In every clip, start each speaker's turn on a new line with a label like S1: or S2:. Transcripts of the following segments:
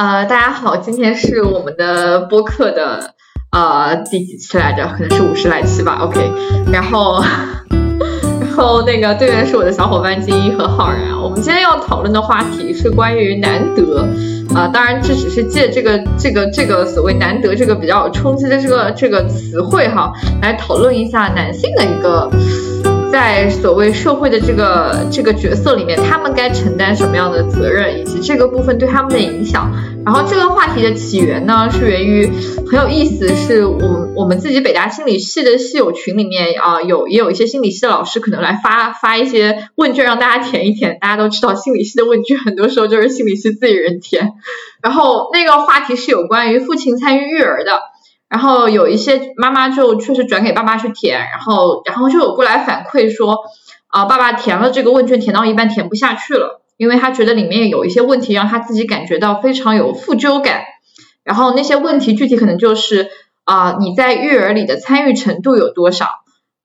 S1: 呃，大家好，今天是我们的播客的呃第几期来着？可能是五十来期吧。OK，然后然后那个对面是我的小伙伴金一和浩然。我们今天要讨论的话题是关于难得啊，当然这只是借这个这个这个所谓难得这个比较有冲击的这个这个词汇哈，来讨论一下男性的一个。在所谓社会的这个这个角色里面，他们该承担什么样的责任，以及这个部分对他们的影响。然后这个话题的起源呢，是源于很有意思，是我们我们自己北大心理系的系友群里面啊，有也有一些心理系的老师可能来发发一些问卷让大家填一填。大家都知道心理系的问卷很多时候就是心理系自己人填。然后那个话题是有关于父亲参与育儿的。然后有一些妈妈就确实转给爸爸去填，然后然后就有过来反馈说，啊，爸爸填了这个问卷，填到一半填不下去了，因为他觉得里面有一些问题让他自己感觉到非常有负疚感。然后那些问题具体可能就是啊，你在育儿里的参与程度有多少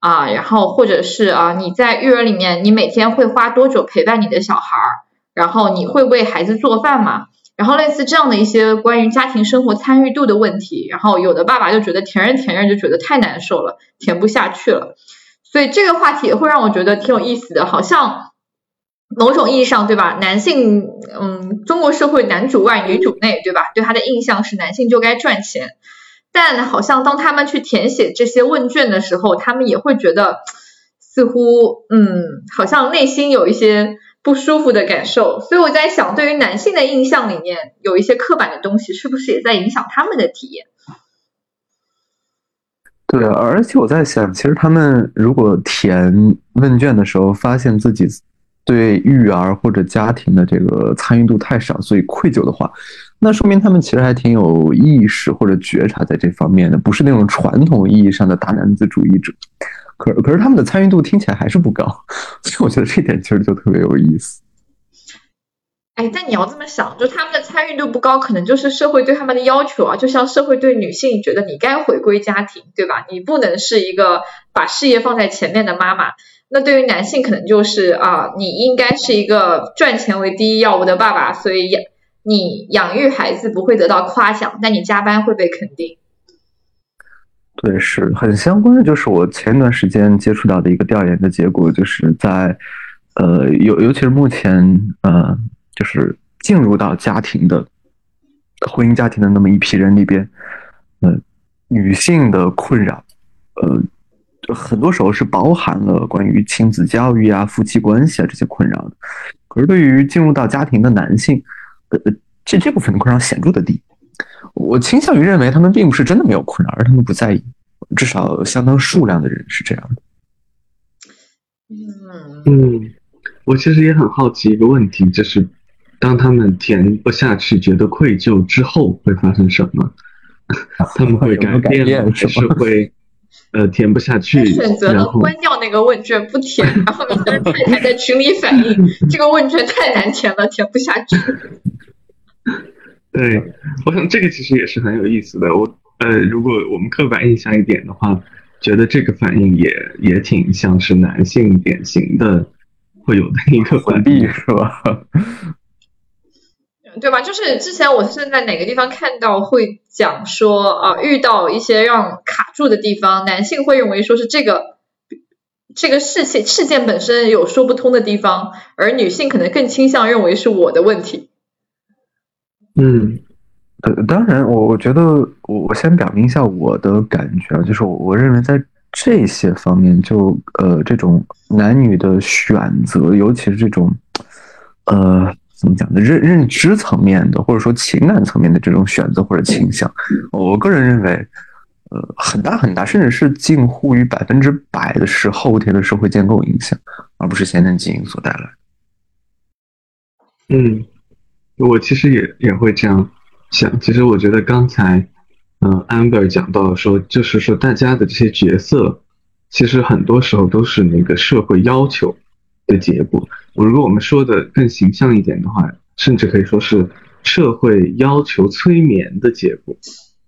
S1: 啊？然后或者是啊，你在育儿里面你每天会花多久陪伴你的小孩儿？然后你会为孩子做饭吗？然后类似这样的一些关于家庭生活参与度的问题，然后有的爸爸就觉得填着填着就觉得太难受了，填不下去了。所以这个话题也会让我觉得挺有意思的，好像某种意义上，对吧？男性，嗯，中国社会男主外女主内，对吧？对他的印象是男性就该赚钱，但好像当他们去填写这些问卷的时候，他们也会觉得似乎，嗯，好像内心有一些。不舒服的感受，所以我在想，对于男性的印象里面有一些刻板的东西，是不是也在影响他们的体验？
S2: 对啊，而且我在想，其实他们如果填问卷的时候，发现自己对育儿或者家庭的这个参与度太少，所以愧疚的话，那说明他们其实还挺有意识或者觉察在这方面的，不是那种传统意义上的大男子主义者。可可是他们的参与度听起来还是不高，所以我觉得这点其实就特别有意思。
S1: 哎，但你要这么想，就他们的参与度不高，可能就是社会对他们的要求啊。就像社会对女性觉得你该回归家庭，对吧？你不能是一个把事业放在前面的妈妈。那对于男性，可能就是啊，你应该是一个赚钱为第一要务的爸爸，所以养你养育孩子不会得到夸奖，但你加班会被肯定。
S2: 对，是很相关的。就是我前段时间接触到的一个调研的结果，就是在呃，尤尤其是目前呃，就是进入到家庭的婚姻家庭的那么一批人里边，嗯，女性的困扰，呃，很多时候是包含了关于亲子教育啊、夫妻关系啊这些困扰的。可是对于进入到家庭的男性，呃，这这部分的困扰显著的低。我倾向于认为他们并不是真的没有困扰，而他们不在意。至少相当数量的人是这样的。
S1: 嗯
S3: 嗯，我其实也很好奇一个问题，就是当他们填不下去、觉得愧疚之后会发生什么？他们会改变，还是会呃填不下去？
S1: 选择了关掉那个问卷不填，然后你的太太在群里反映 这个问卷太难填了，填不下去。
S3: 对，我想这个其实也是很有意思的。我呃，如果我们刻板印象一点的话，觉得这个反应也也挺像是男性典型的会有的一个
S2: 回避，是吧？
S1: 对吧？就是之前我是在哪个地方看到会讲说啊，遇到一些让卡住的地方，男性会认为说是这个这个事情事件本身有说不通的地方，而女性可能更倾向认为是我的问题。
S3: 嗯，
S2: 呃，当然，我我觉得，我我先表明一下我的感觉啊，就是我我认为在这些方面，就呃这种男女的选择，尤其是这种呃怎么讲呢，认认知层面的，或者说情感层面的这种选择或者倾向，我个人认为，呃，很大很大，甚至是近乎于百分之百的是后天的社会建构影响，而不是先天基因所带来。
S3: 嗯。我其实也也会这样想。其实我觉得刚才，嗯，amber 讲到说，就是说大家的这些角色，其实很多时候都是那个社会要求的结果。如果我们说的更形象一点的话，甚至可以说是社会要求催眠的结果。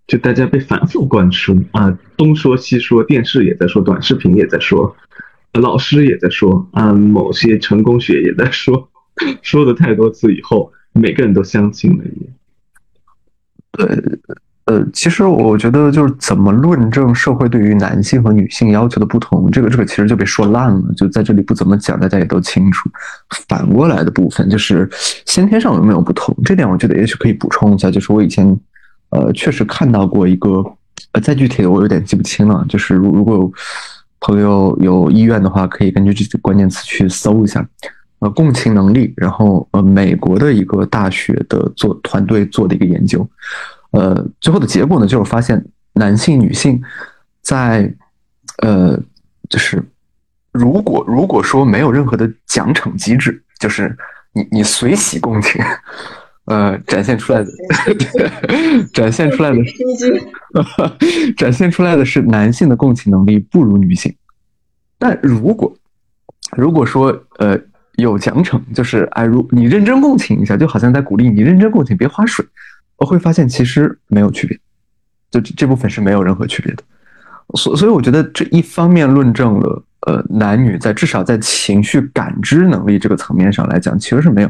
S3: 就大家被反复灌输啊，东说西说，电视也在说，短视频也在说，老师也在说，啊，某些成功学也在说，说的太多次以后。每个人都相信了，也
S2: 对，呃，其实我觉得就是怎么论证社会对于男性和女性要求的不同，这个这个其实就被说烂了，就在这里不怎么讲，大家也都清楚。反过来的部分就是先天上有没有不同，这点我觉得也许可以补充一下，就是我以前呃确实看到过一个，呃，再具体的我有点记不清了，就是如如果有朋友有意愿的话，可以根据这些关键词去搜一下。呃，共情能力，然后呃，美国的一个大学的做团队做的一个研究，呃，最后的结果呢，就是发现男性、女性在呃，就是如果如果说没有任何的奖惩机制，就是你你随喜共情，呃，展现出来的 展现出来的 展现出来的是男性的共情能力不如女性，但如果如果说呃。有奖惩，就是哎，如你认真共情一下，就好像在鼓励你认真共情，别划水。我会发现其实没有区别，就这部分是没有任何区别的。所所以，我觉得这一方面论证了，呃，男女在至少在情绪感知能力这个层面上来讲，其实是没有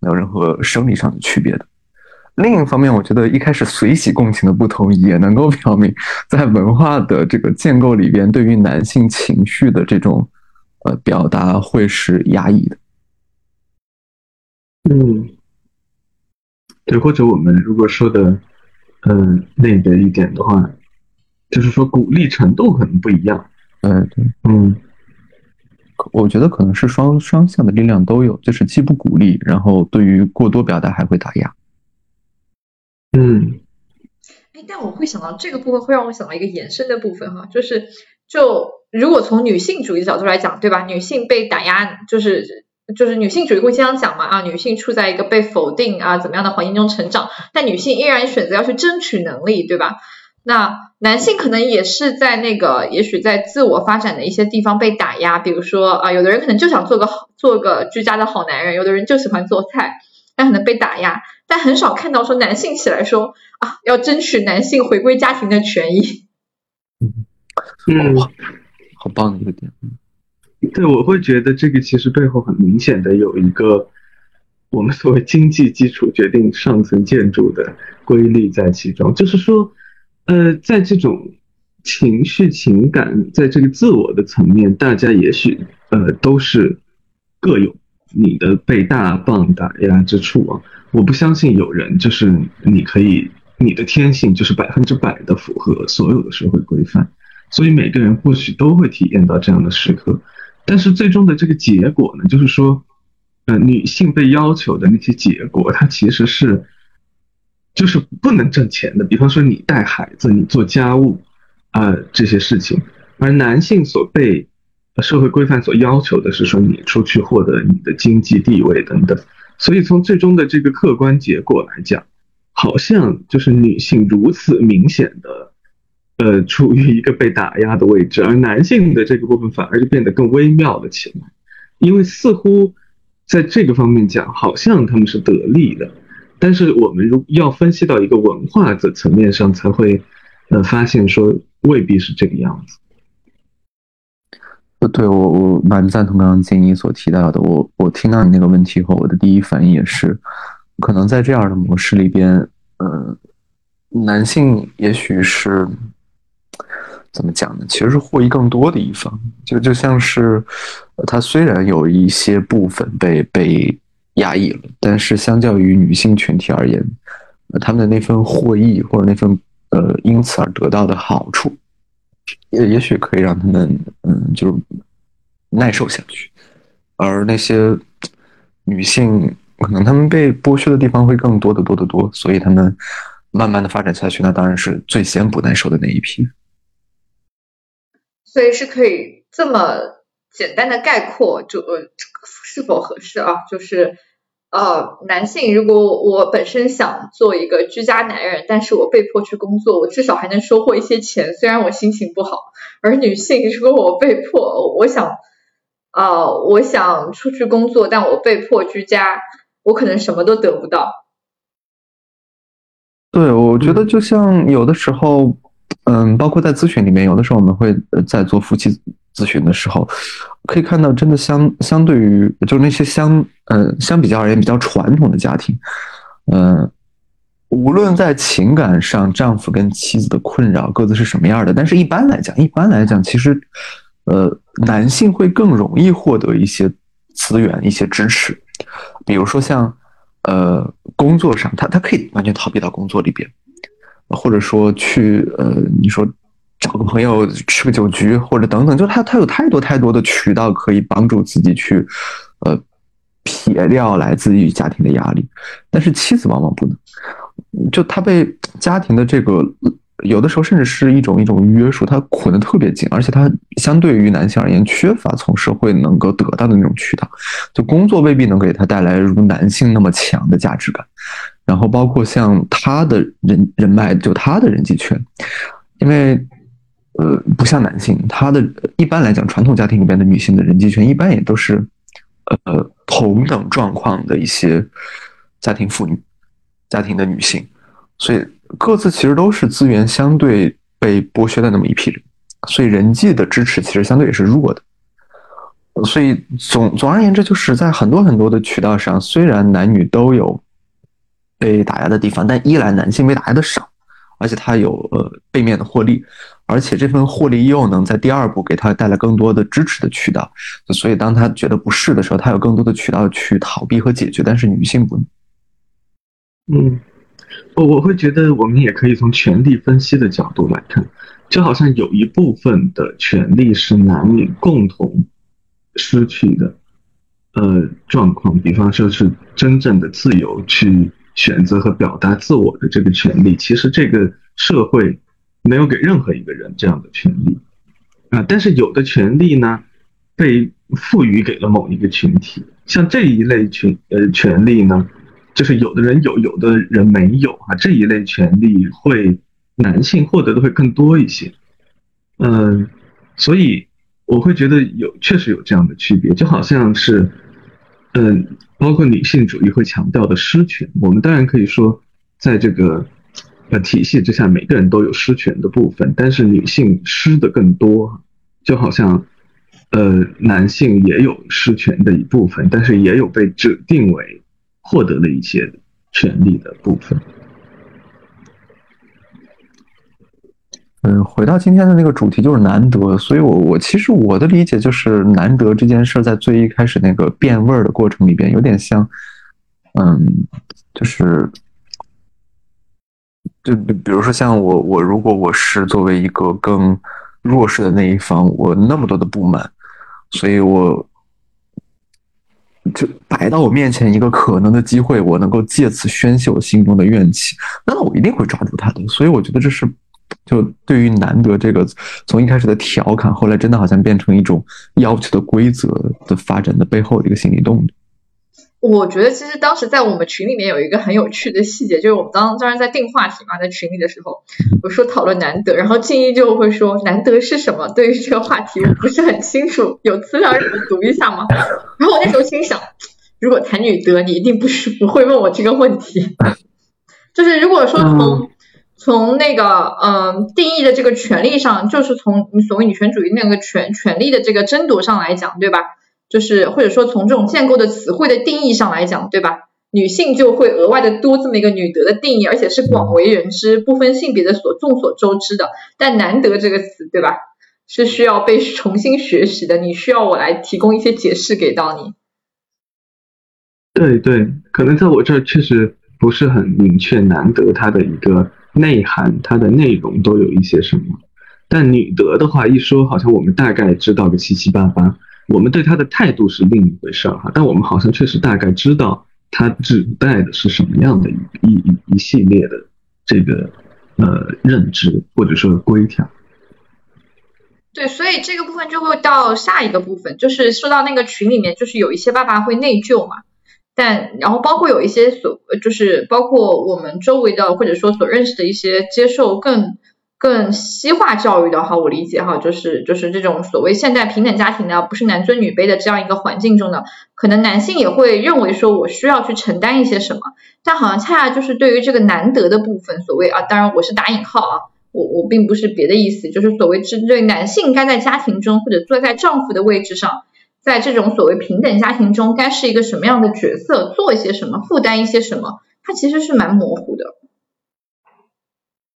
S2: 没有任何生理上的区别的。另一方面，我觉得一开始随喜共情的不同，也能够 表明在文化的这个建构里边，对于男性情绪的这种呃表达会是压抑的。
S3: 嗯，对，或者我们如果说的，嗯，那个一点的话，就是说鼓励程度可能不一样。
S2: 嗯，对，
S3: 嗯，
S2: 我觉得可能是双双向的力量都有，就是既不鼓励，然后对于过多表达还会打压。
S3: 嗯，
S1: 哎，但我会想到这个部分会让我想到一个延伸的部分哈，就是就如果从女性主义角度来讲，对吧？女性被打压就是。就是女性主义会经常讲嘛啊，女性处在一个被否定啊怎么样的环境中成长，但女性依然选择要去争取能力，对吧？那男性可能也是在那个，也许在自我发展的一些地方被打压，比如说啊，有的人可能就想做个好，做个居家的好男人，有的人就喜欢做菜，但可能被打压，但很少看到说男性起来说啊，要争取男性回归家庭的权益。
S3: 嗯，
S2: 好棒的一个点。
S3: 对，我会觉得这个其实背后很明显的有一个我们所谓经济基础决定上层建筑的规律在其中，就是说，呃，在这种情绪情感在这个自我的层面，大家也许呃都是各有你的被大棒打压之处啊。我不相信有人就是你可以你的天性就是百分之百的符合所有的社会规范，所以每个人或许都会体验到这样的时刻。但是最终的这个结果呢，就是说，呃，女性被要求的那些结果，它其实是，就是不能挣钱的。比方说，你带孩子，你做家务，啊，这些事情，而男性所被社会规范所要求的是说，你出去获得你的经济地位等等。所以从最终的这个客观结果来讲，好像就是女性如此明显的。呃，处于一个被打压的位置，而男性的这个部分反而就变得更微妙了起来，因为似乎在这个方面讲，好像他们是得利的，但是我们如要分析到一个文化的层面上，才会呃发现说未必是这个样子。
S2: 呃，对我我蛮赞同刚刚建议所提到的，我我听到你那个问题后，我的第一反应也是，可能在这样的模式里边，呃，男性也许是。怎么讲呢？其实是获益更多的一方，就就像是，他虽然有一些部分被被压抑了，但是相较于女性群体而言，他们的那份获益或者那份呃因此而得到的好处，也也许可以让他们嗯就是耐受下去，而那些女性可能他们被剥削的地方会更多的多得多，所以他们慢慢的发展下去，那当然是最先不耐受的那一批。
S1: 所以是可以这么简单的概括，就呃是否合适啊？就是呃男性如果我本身想做一个居家男人，但是我被迫去工作，我至少还能收获一些钱，虽然我心情不好。而女性如果我被迫，我想啊我想出去工作，但我被迫居家，我可能什么都得不到。
S2: 对，我觉得就像有的时候。嗯，包括在咨询里面，有的时候我们会在做夫妻咨询的时候，可以看到，真的相相对于就是那些相呃相比较而言比较传统的家庭，嗯，无论在情感上，丈夫跟妻子的困扰各自是什么样的，但是一般来讲，一般来讲，其实，呃，男性会更容易获得一些资源、一些支持，比如说像，呃，工作上，他他可以完全逃避到工作里边，或者说去，呃，你说找个朋友吃个酒局，或者等等，就他他有太多太多的渠道可以帮助自己去，呃，撇掉来自于家庭的压力，但是妻子往往不能。就他被家庭的这个，有的时候甚至是一种一种约束，他捆得特别紧，而且他相对于男性而言，缺乏从社会能够得到的那种渠道，就工作未必能给他带来如男性那么强的价值感。然后包括像他的人人脉，就他的人际圈，因为呃，不像男性，他的一般来讲，传统家庭里边的女性的人际圈一般也都是呃同等状况的一些家庭妇女。家庭的女性，所以各自其实都是资源相对被剥削的那么一批人，所以人际的支持其实相对也是弱的。所以总总而言之，就是在很多很多的渠道上，虽然男女都有被打压的地方，但一来男性被打压的少，而且他有呃背面的获利，而且这份获利又能在第二步给他带来更多的支持的渠道。所以当他觉得不适的时候，他有更多的渠道去逃避和解决，但是女性不。
S3: 嗯，我我会觉得我们也可以从权力分析的角度来看，就好像有一部分的权利是男女共同失去的，呃，状况，比方说是真正的自由去选择和表达自我的这个权利，其实这个社会没有给任何一个人这样的权利啊，但是有的权利呢，被赋予给了某一个群体，像这一类群呃权利呢。就是有的人有，有的人没有啊，这一类权利会男性获得的会更多一些，嗯，所以我会觉得有确实有这样的区别，就好像是，嗯，包括女性主义会强调的失权，我们当然可以说，在这个呃体系之下，每个人都有失权的部分，但是女性失的更多，就好像，呃，男性也有失权的一部分，但是也有被指定为。获得了一些权利的部分。
S2: 嗯，回到今天的那个主题就是难得，所以我我其实我的理解就是难得这件事在最一开始那个变味的过程里边，有点像，嗯，就是就比比如说像我我如果我是作为一个更弱势的那一方，我那么多的不满，所以我。就摆到我面前一个可能的机会，我能够借此宣泄我心中的怨气，那我一定会抓住它的。所以我觉得这是，就对于难得这个从一开始的调侃，后来真的好像变成一种要求的规则的发展的背后的一个心理动力。
S1: 我觉得其实当时在我们群里面有一个很有趣的细节，就是我们当当时在定话题嘛，在群里的时候，我说讨论难得，然后静一就会说难得是什么？对于这个话题我不是很清楚，有资料让我读一下吗？然后我那时候心想，如果谈女德，你一定不是不会问我这个问题。就是如果说从从那个嗯定义的这个权利上，就是从你所谓女权主义那个权权利的这个争夺上来讲，对吧？就是或者说从这种建构的词汇的定义上来讲，对吧？女性就会额外的多这么一个女德的定义，而且是广为人知、不分性别的所众所周知的。但难得这个词，对吧？是需要被重新学习的。你需要我来提供一些解释给到你。
S3: 对对，可能在我这儿确实不是很明确，难得它的一个内涵、它的内容都有一些什么。但女德的话一说，好像我们大概知道个七七八八。我们对她的态度是另一回事儿哈，但我们好像确实大概知道他指代的是什么样的一一一一系列的这个呃认知或者说规条。
S1: 对，所以这个部分就会到下一个部分，就是说到那个群里面，就是有一些爸爸会内疚嘛，但然后包括有一些所就是包括我们周围的或者说所认识的一些接受更。更西化教育的哈，我理解哈，就是就是这种所谓现代平等家庭的，不是男尊女卑的这样一个环境中的，可能男性也会认为说我需要去承担一些什么，但好像恰恰就是对于这个难得的部分，所谓啊，当然我是打引号啊，我我并不是别的意思，就是所谓针对男性该在家庭中或者坐在丈夫的位置上，在这种所谓平等家庭中该是一个什么样的角色，做一些什么，负担一些什么，它其实是蛮模糊的。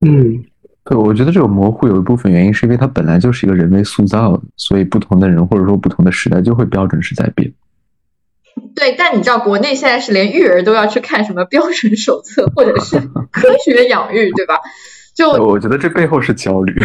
S3: 嗯，
S2: 对，我觉得这种模糊有一部分原因是因为它本来就是一个人为塑造的，所以不同的人或者说不同的时代就会标准是在变。
S1: 对，但你知道国内现在是连育儿都要去看什么标准手册或者是 科学养育，对吧？就
S2: 我觉得这背后是焦虑。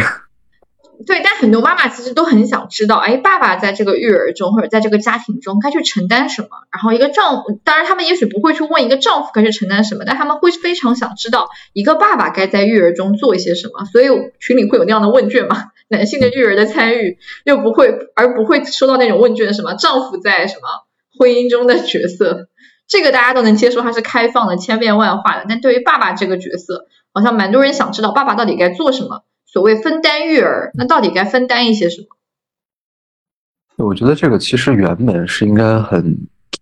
S1: 对，但很多妈妈其实都很想知道，哎，爸爸在这个育儿中或者在这个家庭中该去承担什么。然后一个丈，当然他们也许不会去问一个丈夫该去承担什么，但他们会非常想知道一个爸爸该在育儿中做一些什么。所以群里会有那样的问卷嘛？男性的育儿的参与又不会，而不会收到那种问卷什么丈夫在什么婚姻中的角色，这个大家都能接受，它是开放的、千变万化的。但对于爸爸这个角色，好像蛮多人想知道爸爸到底该做什么。所谓分担育儿，那到底该分担一些什么？
S2: 我觉得这个其实原本是应该很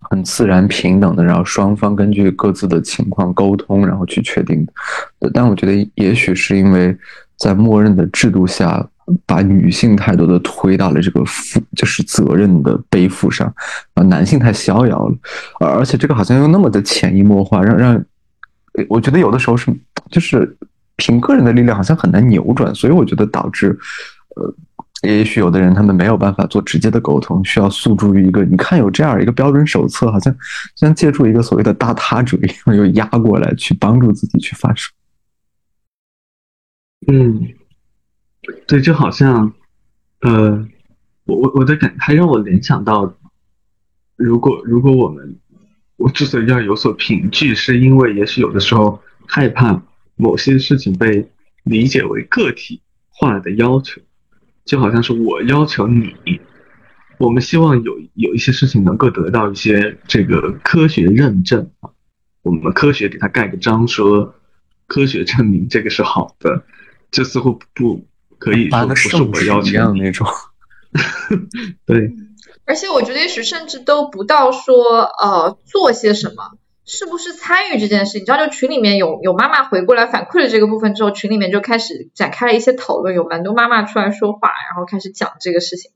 S2: 很自然平等的，然后双方根据各自的情况沟通，然后去确定的。但我觉得也许是因为在默认的制度下，把女性太多的推到了这个负就是责任的背负上，啊，男性太逍遥了，而且这个好像又那么的潜移默化，让让我觉得有的时候是就是。凭个人的力量好像很难扭转，所以我觉得导致，呃，也许有的人他们没有办法做直接的沟通，需要诉诸于一个，你看有这样一个标准手册，好像像借助一个所谓的大他主义，又压过来去帮助自己去发声。
S3: 嗯，对，就好像，呃，我我我的感还让我联想到，如果如果我们我之所以要有所凭据，是因为也许有的时候害怕。某些事情被理解为个体化的要求，就好像是我要求你，我们希望有有一些事情能够得到一些这个科学认证啊，我们科学给他盖个章，说科学证明这个是好的，这似乎不可以说不是我要求
S2: 那种。
S3: 对，
S1: 而且我觉得也许甚至都不到说呃做些什么。是不是参与这件事？你知道，就群里面有有妈妈回过来反馈了这个部分之后，群里面就开始展开了一些讨论，有蛮多妈妈出来说话，然后开始讲这个事情。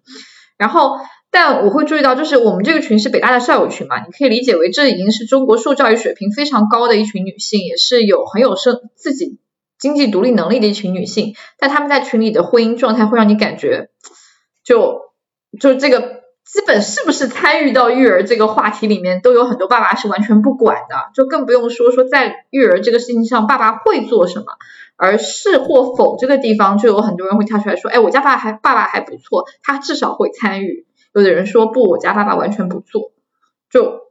S1: 然后，但我会注意到，就是我们这个群是北大的校友群嘛，你可以理解为这已经是中国受教育水平非常高的一群女性，也是有很有生自己经济独立能力的一群女性。但她们在群里的婚姻状态会让你感觉，就就这个。基本是不是参与到育儿这个话题里面，都有很多爸爸是完全不管的，就更不用说说在育儿这个事情上，爸爸会做什么，而是或否这个地方，就有很多人会跳出来说，哎，我家爸还爸爸还不错，他至少会参与。有的人说不，我家爸爸完全不做，就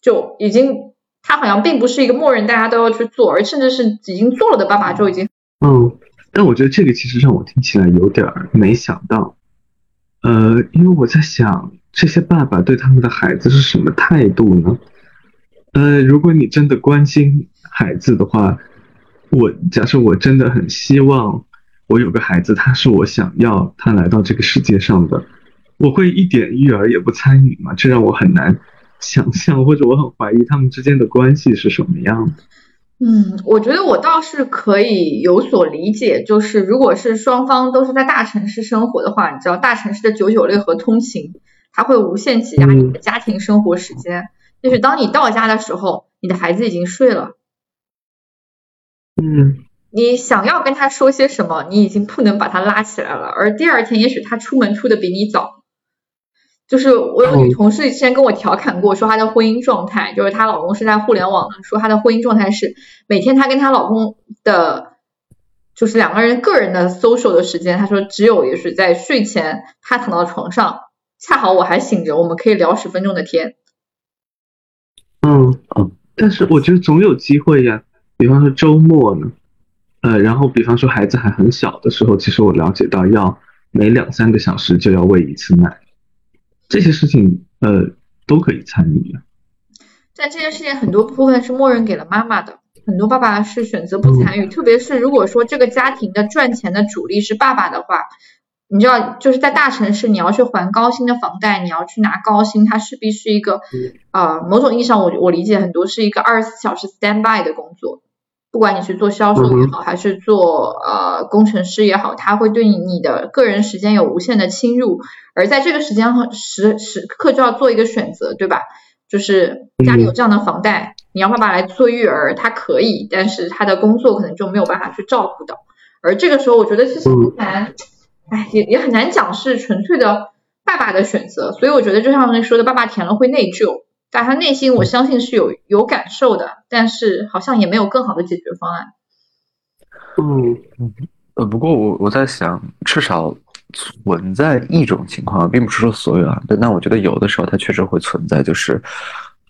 S1: 就已经他好像并不是一个默认大家都要去做，而甚至是已经做了的爸爸就已经
S3: 嗯，但我觉得这个其实让我听起来有点没想到，呃，因为我在想。这些爸爸对他们的孩子是什么态度呢？呃，如果你真的关心孩子的话，我假设我真的很希望我有个孩子，他是我想要他来到这个世界上的，我会一点育儿也不参与吗？这让我很难想象，或者我很怀疑他们之间的关系是什么样的。
S1: 嗯，我觉得我倒是可以有所理解，就是如果是双方都是在大城市生活的话，你知道大城市的九九六和通勤。它会无限挤压你的家庭生活时间，就是当你到家的时候，你的孩子已经睡了。
S3: 嗯，
S1: 你想要跟他说些什么，你已经不能把他拉起来了。而第二天，也许他出门出的比你早。就是我有女同事之前跟我调侃过，说她的婚姻状态，就是她老公是在互联网的，说她的婚姻状态是每天她跟她老公的，就是两个人个人的 social 的时间，她说只有也是在睡前，她躺到床上。恰好我还醒着，我们可以聊十分钟的天。
S3: 嗯嗯，但是我觉得总有机会呀。比方说周末呢，呃，然后比方说孩子还很小的时候，其实我了解到要每两三个小时就要喂一次奶，这些事情呃都可以参与呀。
S1: 但这件事情很多部分是默认给了妈妈的，很多爸爸是选择不参与，特别是如果说这个家庭的赚钱的主力是爸爸的话。你知道，就是在大城市，你要去还高薪的房贷，你要去拿高薪，它势必是一个，呃，某种意义上，我我理解很多是一个二十四小时 stand by 的工作。不管你是做销售也好，还是做呃工程师也好，它会对你你的个人时间有无限的侵入。而在这个时间时时刻就要做一个选择，对吧？就是家里有这样的房贷，你要爸爸来做育儿，他可以，但是他的工作可能就没有办法去照顾到。而这个时候，我觉得其实很难，哎，也也很难讲是纯粹的爸爸的选择。所以我觉得就像那说的，爸爸填了会内疚，但他内心我相信是有有感受的，但是好像也没有更好的解决方案。
S3: 嗯，
S2: 呃，不过我我在想，至少存在一种情况，并不是说所有啊，对，那我觉得有的时候它确实会存在，就是。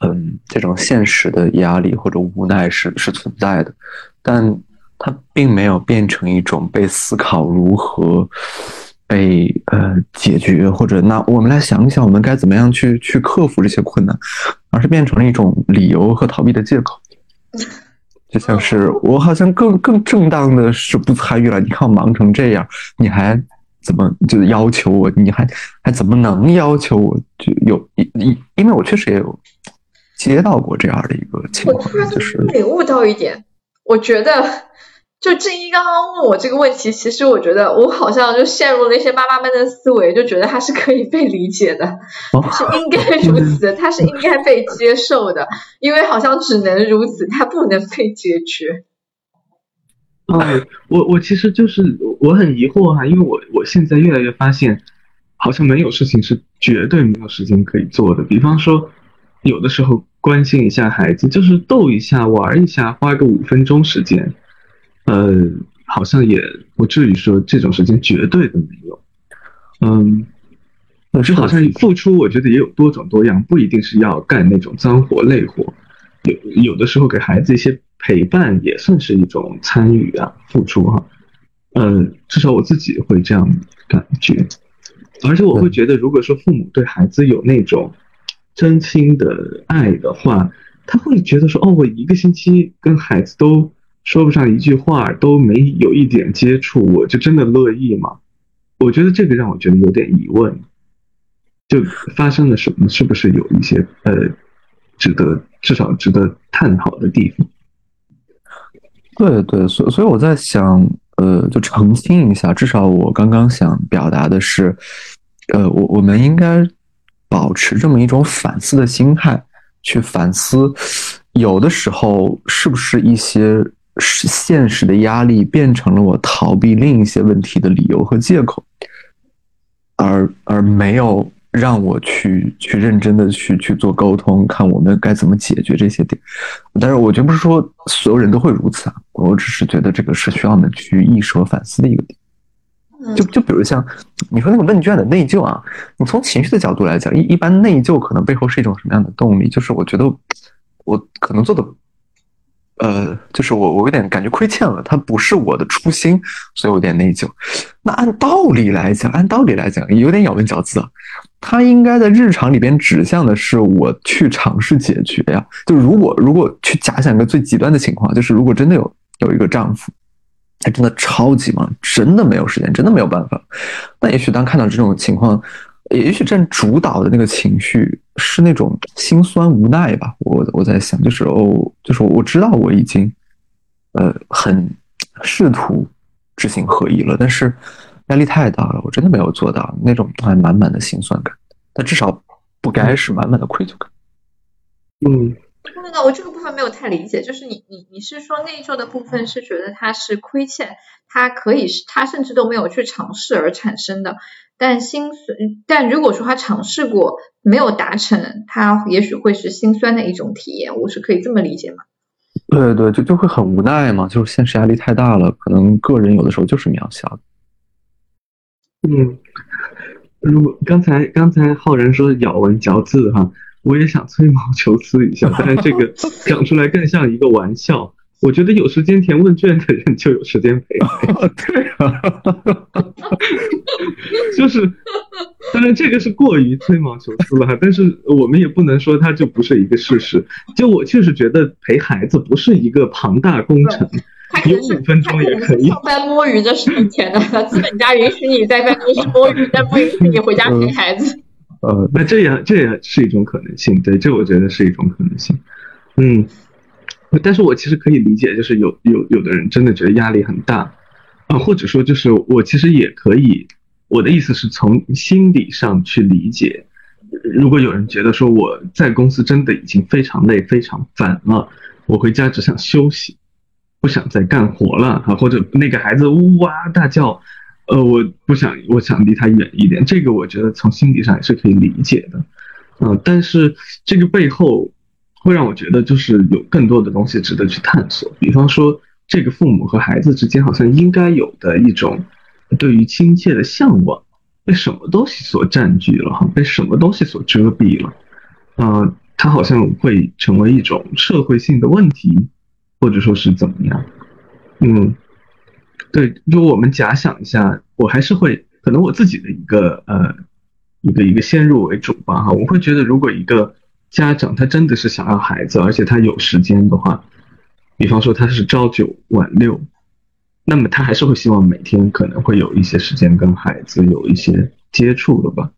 S2: 嗯，这种现实的压力或者无奈是是存在的，但它并没有变成一种被思考如何被呃解决，或者那我们来想一想，我们该怎么样去去克服这些困难，而是变成了一种理由和逃避的借口。就像是我好像更更正当的是不参与了，你看我忙成这样，你还怎么就要求我？你还还怎么能要求我？就有因因为我确实也有。接到过这样的一个情况，就是
S1: 领悟到一点，我觉得就正一刚刚问我这个问题，其实我觉得我好像就陷入了一些妈妈们的思维，就觉得他是可以被理解的，是应该如此，他是应该被接受的，因为好像只能如此，他不能被解决。
S3: 哦，我我其实就是我很疑惑哈，因为我我现在越来越发现，好像没有事情是绝对没有时间可以做的，比方说。有的时候关心一下孩子，就是逗一下、玩一下，花个五分钟时间，呃，好像也不至于说这种时间绝对的没有。嗯，我就好像付出，我觉得也有多种多样，不一定是要干那种脏活累活。有有的时候给孩子一些陪伴，也算是一种参与啊，付出哈。呃，至少我自己会这样感觉，而且我会觉得，如果说父母对孩子有那种。真心的爱的话，他会觉得说：“哦，我一个星期跟孩子都说不上一句话，都没有一点接触，我就真的乐意吗？”我觉得这个让我觉得有点疑问。就发生了什么？是不是有一些呃，值得至少值得探讨的地方？
S2: 对对，所所以我在想，呃，就澄清一下，至少我刚刚想表达的是，呃，我我们应该。保持这么一种反思的心态，去反思，有的时候是不是一些现实的压力变成了我逃避另一些问题的理由和借口，而而没有让我去去认真的去去做沟通，看我们该怎么解决这些点。但是我绝不是说所有人都会如此啊，我只是觉得这个是需要我们去意识和反思的一个点。就就比如像你说那个问卷的内疚啊，你从情绪的角度来讲，一一般内疚可能背后是一种什么样的动力？就是我觉得我可能做的，呃，就是我我有点感觉亏欠了，他不是我的初心，所以我有点内疚。那按道理来讲，按道理来讲，有点咬文嚼字啊，他应该在日常里边指向的是我去尝试解决呀。就如果如果去假想一个最极端的情况，就是如果真的有有一个丈夫。他真的超级忙，真的没有时间，真的没有办法。那也许当看到这种情况，也许占主导的那个情绪是那种心酸无奈吧。我我在想，就是哦，就是我知道我已经，呃，很试图知行合一了，但是压力太大了，我真的没有做到那种还满满的心酸感。但至少不该是满满的愧疚感。
S3: 嗯。
S1: 那个我这个部分没有太理解，就是你你你是说内疚的部分是觉得他是亏欠，他可以是他甚至都没有去尝试而产生的，但心酸，但如果说他尝试过没有达成，他也许会是心酸的一种体验，我是可以这么理解吗？
S2: 对对，就就会很无奈嘛，就是现实压力太大了，可能个人有的时候就是渺小的。
S3: 嗯，如果刚才刚才浩然说咬文嚼字哈。我也想吹毛求疵一下，但是这个讲出来更像一个玩笑。我觉得有时间填问卷的人就有时间陪。
S2: 对啊，
S3: 就是，当然这个是过于吹毛求疵了哈，但是我们也不能说它就不是一个事实。就我确实觉得陪孩子不是一个庞大工程，有五分钟也可以。
S1: 上班摸鱼的是你填的，资本家允许你在办公室摸鱼，但不允许你回家陪孩子。
S3: 呃，那这样这也是一种可能性，对，这我觉得是一种可能性，嗯，但是我其实可以理解，就是有有有的人真的觉得压力很大，啊，或者说就是我其实也可以，我的意思是从心理上去理解，如果有人觉得说我在公司真的已经非常累非常烦了，我回家只想休息，不想再干活了啊，或者那个孩子呜哇大叫，呃，我不想，我想离他远一点。这个我觉得从心理上也是可以理解的，嗯，但是这个背后会让我觉得就是有更多的东西值得去探索。比方说，这个父母和孩子之间好像应该有的一种对于亲切的向往，被什么东西所占据了哈，被什么东西所遮蔽了，呃，它好像会成为一种社会性的问题。或者说是怎么样？嗯，对，如果我们假想一下，我还是会可能我自己的一个呃一个一个先入为主吧哈，我会觉得如果一个家长他真的是想要孩子，而且他有时间的话，比方说他是朝九晚六，那么他还是会希望每天可能会有一些时间跟孩子有一些接触的吧。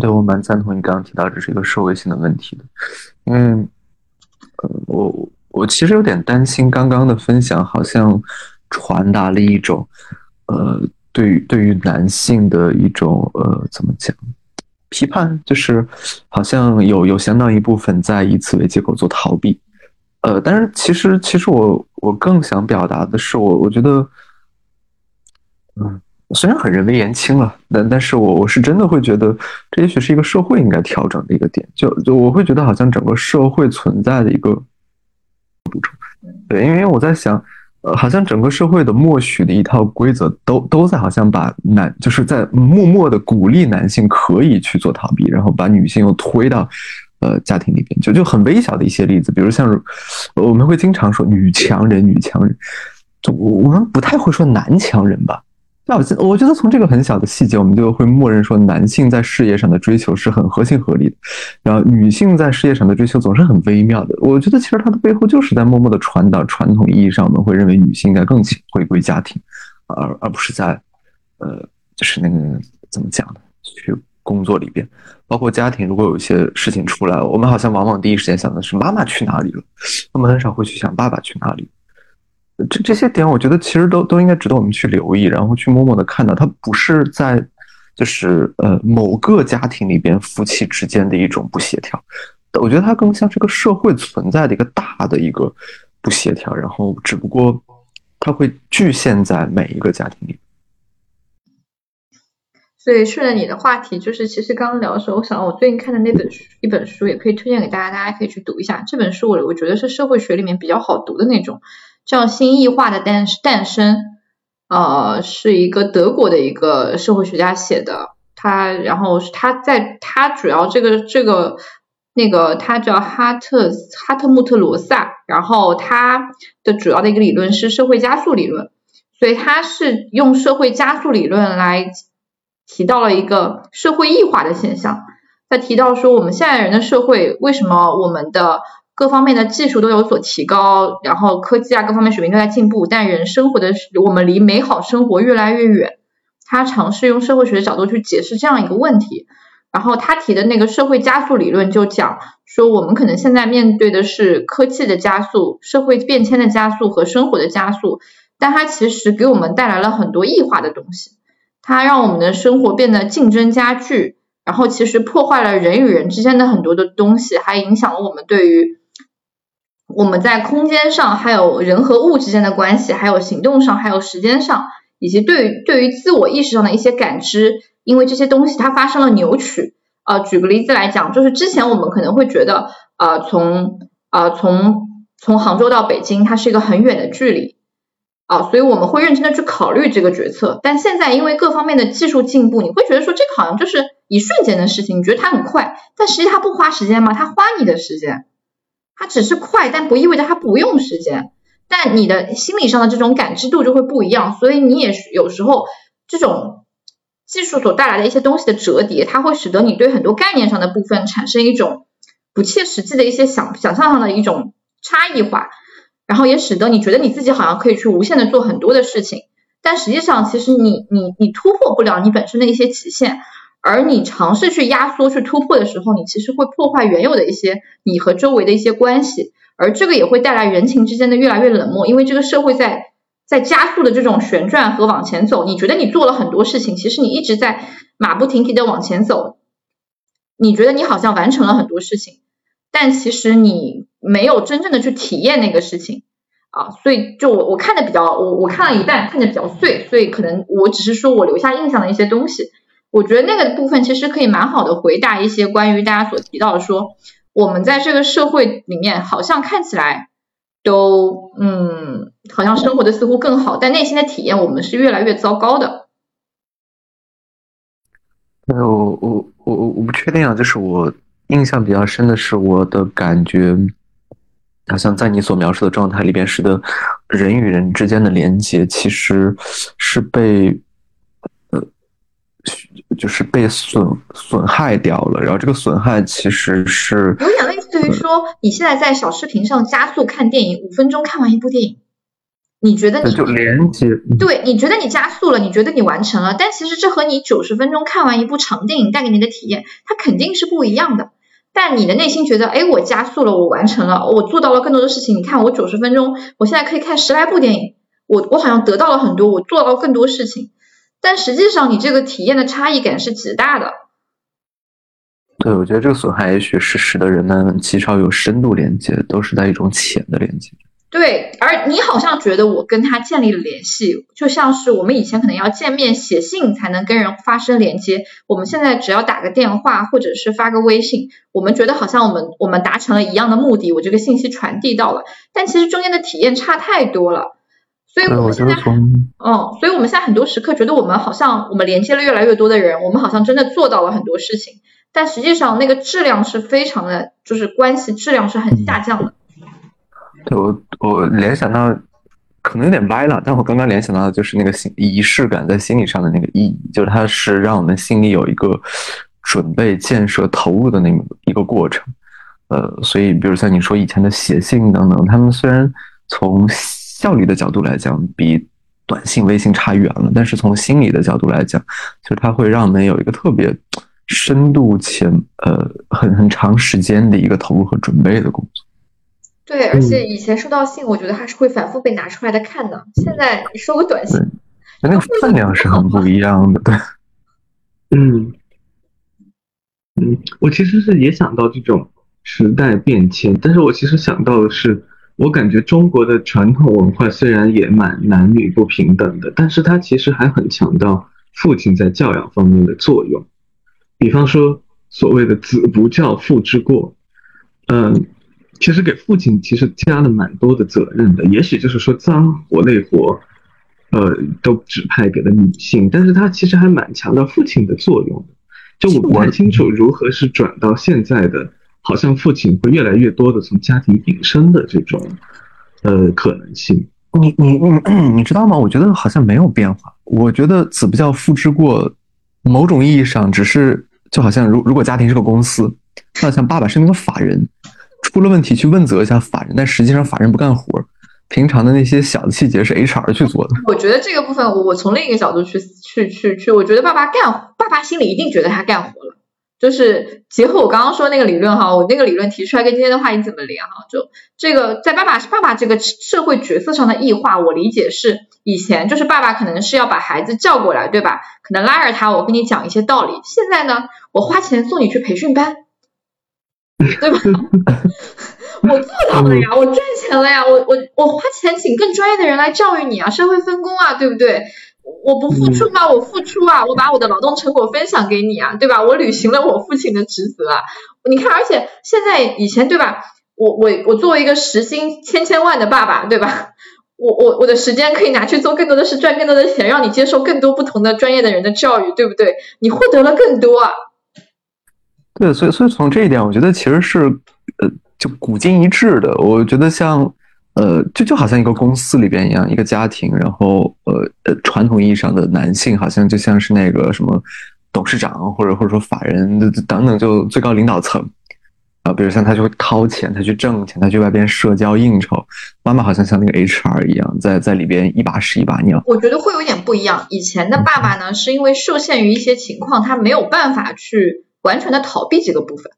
S2: 对，我蛮赞同你刚刚提到这是一个社会性的问题的，因为，我我其实有点担心刚刚的分享好像传达了一种，呃，对于对于男性的一种呃怎么讲批判，就是好像有有相当一部分在以此为借口做逃避，呃，但是其实其实我我更想表达的是，我我觉得，嗯。虽然很人微言轻了，但但是我我是真的会觉得，这也许是一个社会应该调整的一个点。就就我会觉得，好像整个社会存在的一个对，因为我在想，呃，好像整个社会的默许的一套规则，都都在好像把男，就是在默默的鼓励男性可以去做逃避，然后把女性又推到呃家庭里边。就就很微小的一些例子，比如像我们会经常说女强人，女强人，就我们不太会说男强人吧。那我我觉得从这个很小的细节，我们就会默认说男性在事业上的追求是很合情合理的，然后女性在事业上的追求总是很微妙的。我觉得其实它的背后就是在默默的传导传统意义上，我们会认为女性应该更回归家庭，而而不是在，呃，就是那个怎么讲呢？去工作里边，包括家庭，如果有一些事情出来，我们好像往往第一时间想的是妈妈去哪里了，我们很少会去想爸爸去哪里。这这些点，我觉得其实都都应该值得我们去留意，然后去默默的看到，它不是在，就是呃某个家庭里边夫妻之间的一种不协调，我觉得它更像这个社会存在的一个大的一个不协调，然后只不过它会局限在每一个家庭里。
S1: 所以顺着你的话题，就是其实刚刚聊的时候，我想到我最近看的那本书，一本书也可以推荐给大家，大家可以去读一下。这本书我我觉得是社会学里面比较好读的那种。叫新异化的诞诞生，呃，是一个德国的一个社会学家写的，他然后他在他主要这个这个那个他叫哈特哈特穆特罗萨，然后他的主要的一个理论是社会加速理论，所以他是用社会加速理论来提到了一个社会异化的现象，他提到说我们现在人的社会为什么我们的各方面的技术都有所提高，然后科技啊各方面水平都在进步，但人生活的我们离美好生活越来越远。他尝试用社会学的角度去解释这样一个问题，然后他提的那个社会加速理论就讲说，我们可能现在面对的是科技的加速、社会变迁的加速和生活的加速，但它其实给我们带来了很多异化的东西，它让我们的生活变得竞争加剧，然后其实破坏了人与人之间的很多的东西，还影响了我们对于。我们在空间上，还有人和物之间的关系，还有行动上，还有时间上，以及对于对于自我意识上的一些感知，因为这些东西它发生了扭曲。呃，举个例子来讲，就是之前我们可能会觉得，呃，从呃从从杭州到北京，它是一个很远的距离，啊，所以我们会认真的去考虑这个决策。但现在因为各方面的技术进步，你会觉得说这个好像就是一瞬间的事情，你觉得它很快，但实际它不花时间吗？它花你的时间。它只是快，但不意味着它不用时间。但你的心理上的这种感知度就会不一样，所以你也是有时候这种技术所带来的一些东西的折叠，它会使得你对很多概念上的部分产生一种不切实际的一些想想象上的一种差异化，然后也使得你觉得你自己好像可以去无限的做很多的事情，但实际上其实你你你突破不了你本身的一些极限。而你尝试去压缩、去突破的时候，你其实会破坏原有的一些你和周围的一些关系，而这个也会带来人情之间的越来越冷漠，因为这个社会在在加速的这种旋转和往前走。你觉得你做了很多事情，其实你一直在马不停蹄的往前走，你觉得你好像完成了很多事情，但其实你没有真正的去体验那个事情啊，所以就我我看的比较我我看了一半，看的比较碎，所以可能我只是说我留下印象的一些东西。我觉得那个部分其实可以蛮好的回答一些关于大家所提到的说，我们在这个社会里面好像看起来都嗯，好像生活的似乎更好，但内心的体验我们是越来越糟糕的。
S2: 我我我我我不确定啊，就是我印象比较深的是我的感觉，好像在你所描述的状态里边，使得人与人之间的连接其实是被。就是被损损害掉了，然后这个损害其实是
S1: 有点类似于说，你现在在小视频上加速看电影，五分钟看完一部电影，你觉得你
S2: 就连接
S1: 对，你觉得你加速了，你觉得你完成了，但其实这和你九十分钟看完一部长电影带给你的体验，它肯定是不一样的。但你的内心觉得，哎，我加速了，我完成了，我做到了更多的事情。你看，我九十分钟，我现在可以看十来部电影，我我好像得到了很多，我做到了更多事情。但实际上，你这个体验的差异感是极大的。
S2: 对，我觉得这个损害也许是使得人们极少有深度连接，都是在一种浅的连接。
S1: 对，而你好像觉得我跟他建立了联系，就像是我们以前可能要见面写信才能跟人发生连接，我们现在只要打个电话或者是发个微信，我们觉得好像我们我们达成了一样的目的，我这个信息传递到了，但其实中间的体验差太多了。所以我们现在，嗯，所以我们现在很多时刻觉得我们好像我们连接了越来越多的人，我们好像真的做到了很多事情，但实际上那个质量是非常的，就是关系质量是很下降的。
S2: 对我我联想到可能有点歪了，但我刚刚联想到的就是那个心仪式感在心理上的那个意义，就是它是让我们心里有一个准备、建设、投入的那么一个过程。呃，所以比如像你说以前的写信等等，他们虽然从效率的角度来讲，比短信、微信差远了。但是从心理的角度来讲，就是它会让我们有一个特别深度且呃很很长时间的一个投入和准备的工作。
S1: 对，而且以前收到信，我觉得还是会反复被拿出来的看的。现在你收个短信，
S2: 那个分量是很不一样的。对，
S3: 嗯嗯，我其实是也想到这种时代变迁，但是我其实想到的是。我感觉中国的传统文化虽然也蛮男女不平等的，但是它其实还很强调父亲在教养方面的作用。比方说所谓的“子不教，父之过”，嗯，其实给父亲其实加了蛮多的责任的。也许就是说脏活累活，呃，都指派给了女性，但是他其实还蛮强调父亲的作用的。就我不太清楚如何是转到现在的。好像父亲会越来越多的从家庭隐身的这种呃可能性。
S2: 你你你你知道吗？我觉得好像没有变化。我觉得子不教父之过，某种意义上只是就好像如如果家庭是个公司，那像爸爸是那个法人，出了问题去问责一下法人，但实际上法人不干活，平常的那些小的细节是 HR 去做的。
S1: 我觉得这个部分，我我从另一个角度去去去去，我觉得爸爸干，爸爸心里一定觉得他干活了。就是结合我刚刚说那个理论哈，我那个理论提出来跟今天的话题怎么连哈？就这个在爸爸是爸爸这个社会角色上的异化，我理解是以前就是爸爸可能是要把孩子叫过来，对吧？可能拉着他，我跟你讲一些道理。现在呢，我花钱送你去培训班，对吧？我做到了呀，我赚钱了呀，我我我花钱请更专业的人来教育你啊，社会分工啊，对不对？我不付出吗？我付出啊！我把我的劳动成果分享给你啊，对吧？我履行了我父亲的职责啊！你看，而且现在以前对吧？我我我作为一个时薪千千万的爸爸，对吧？我我我的时间可以拿去做更多的事，赚更多的钱，让你接受更多不同的专业的人的教育，对不对？你获得了更多。啊。
S2: 对，所以所以从这一点，我觉得其实是呃，就古今一致的。我觉得像。呃，就就好像一个公司里边一样，一个家庭，然后呃呃，传统意义上的男性好像就像是那个什么董事长或者或者说法人等等，就最高领导层啊，比如像他就会掏钱，他去挣钱，他去外边社交应酬。妈妈好像像那个 HR 一样，在在里边一把屎一把尿。
S1: 我觉得会有点不一样。以前的爸爸呢，是因为受限于一些情况，他没有办法去完全的逃避这个部分，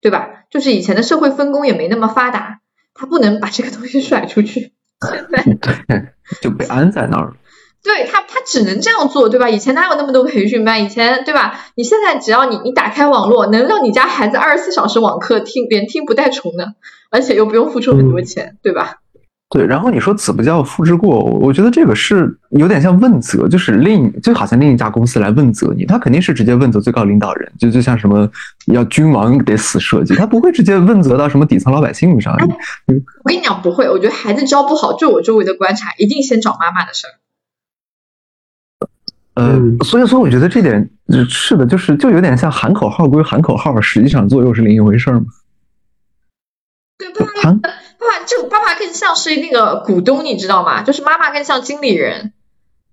S1: 对吧？就是以前的社会分工也没那么发达。他不能把这个东西甩出去，现在
S2: 对 就被安在那儿了。
S1: 对他，他只能这样做，对吧？以前哪有那么多培训班？以前，对吧？你现在只要你你打开网络，能让你家孩子二十四小时网课听，连听不带重的，而且又不用付出很多钱，对吧？
S2: 对，然后你说子不教父之过，我觉得这个是有点像问责，就是另就好像另一家公司来问责你，他肯定是直接问责最高领导人，就就像什么要君王得死设计，他不会直接问责到什么底层老百姓上。
S1: 我跟你讲不会，我觉得孩子教不好，就我周围的观察，一定先找妈妈的事儿。
S2: 呃，所以说我觉得这点是的，就是就有点像喊口号归喊口号，实际上做又是另一回事儿嘛。
S1: 对，爸爸，爸爸，就爸爸更像是那个股东，你知道吗？就是妈妈更像经理人，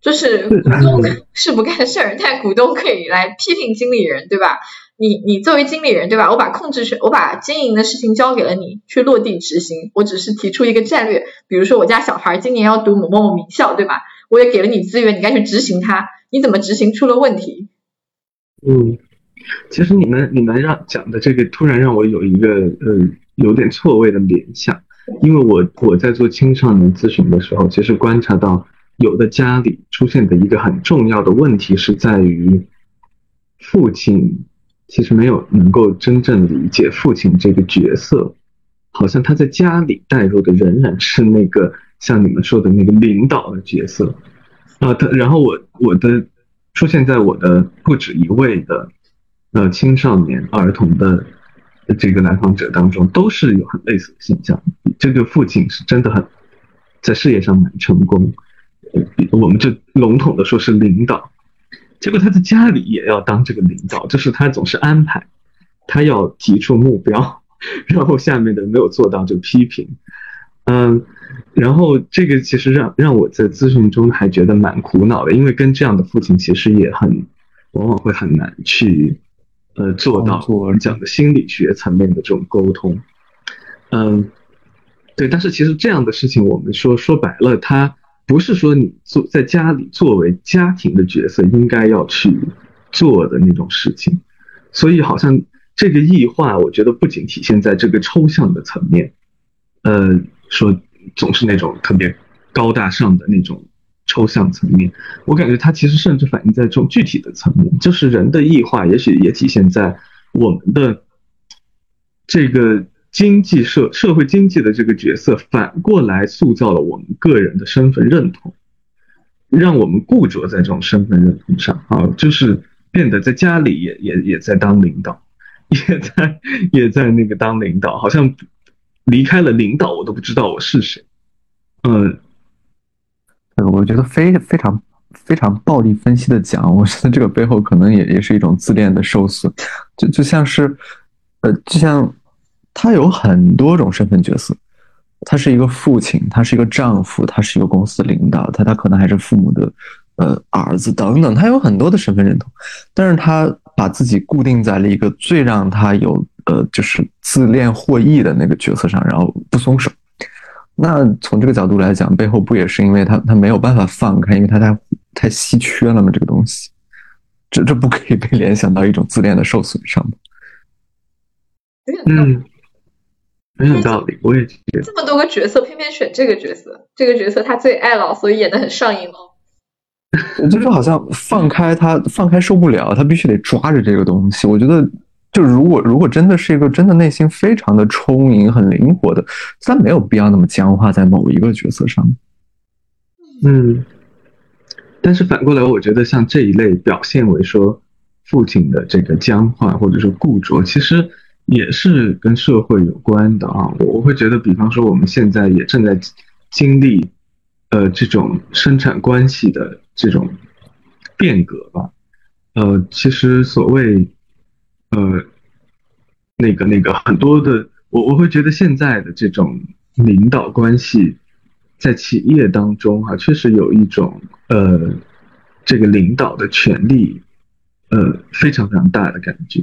S1: 就是股东 是不干事儿，但股东可以来批评经理人，对吧？你你作为经理人，对吧？我把控制权，我把经营的事情交给了你，去落地执行。我只是提出一个战略，比如说我家小孩今年要读某某某名校，对吧？我也给了你资源，你该去执行它。你怎么执行出了问题？
S3: 嗯，其实你们你们让讲的这个，突然让我有一个呃有点错位的联想，因为我我在做青少年咨询的时候，其实观察到有的家里出现的一个很重要的问题是在于父亲其实没有能够真正理解父亲这个角色，好像他在家里带入的仍然是那个像你们说的那个领导的角色。啊，他然后我我的出现在我的不止一位的呃青少年儿童的这个来访者当中，都是有很类似的现象。这个父亲是真的很在事业上蛮成功，我们就笼统的说是领导，结果他在家里也要当这个领导，就是他总是安排，他要提出目标，然后下面的没有做到就批评，嗯。然后这个其实让让我在咨询中还觉得蛮苦恼的，因为跟这样的父亲其实也很，往往会很难去，呃，做到我们讲的心理学层面的这种沟通。嗯，对，但是其实这样的事情，我们说说白了，它不是说你做在家里作为家庭的角色应该要去做的那种事情，所以好像这个异化，我觉得不仅体现在这个抽象的层面，呃，说。总是那种特别高大上的那种抽象层面，我感觉它其实甚至反映在这种具体的层面，就是人的异化，也许也体现在我们的这个经济社社会经济的这个角色，反过来塑造了我们个人的身份认同，让我们固着在这种身份认同上啊，就是变得在家里也也也在当领导，也在也在那个当领导，好像。离开了领导，我都不知道我是谁。嗯，
S2: 我觉得非非常非常暴力分析的讲，我觉得这个背后可能也也是一种自恋的受损，就就像是，呃，就像他有很多种身份角色，他是一个父亲，他是一个丈夫，他是一个公司领导，他他可能还是父母的呃儿子等等，他有很多的身份认同，但是他把自己固定在了一个最让他有。呃，就是自恋获益的那个角色上，然后不松手。那从这个角度来讲，背后不也是因为他他没有办法放开，因为他太太稀缺了吗？这个东西，这这不可以被联想到一种自恋的受损上吗？
S3: 嗯，很有道理，我也觉得。
S1: 这么多个角色，偏偏选这个角色，这个角色他最爱了，所以演的很上瘾哦。
S2: 就是好像放开他，放开受不了，他必须得抓着这个东西。我觉得。就如果如果真的是一个真的内心非常的充盈、很灵活的，他没有必要那么僵化在某一个角色上。
S3: 嗯，但是反过来，我觉得像这一类表现为说父亲的这个僵化或者是固着，其实也是跟社会有关的啊。我我会觉得，比方说我们现在也正在经历呃这种生产关系的这种变革吧。呃，其实所谓。呃，那个那个很多的，我我会觉得现在的这种领导关系，在企业当中啊，确实有一种呃，这个领导的权力，呃，非常非常大的感觉。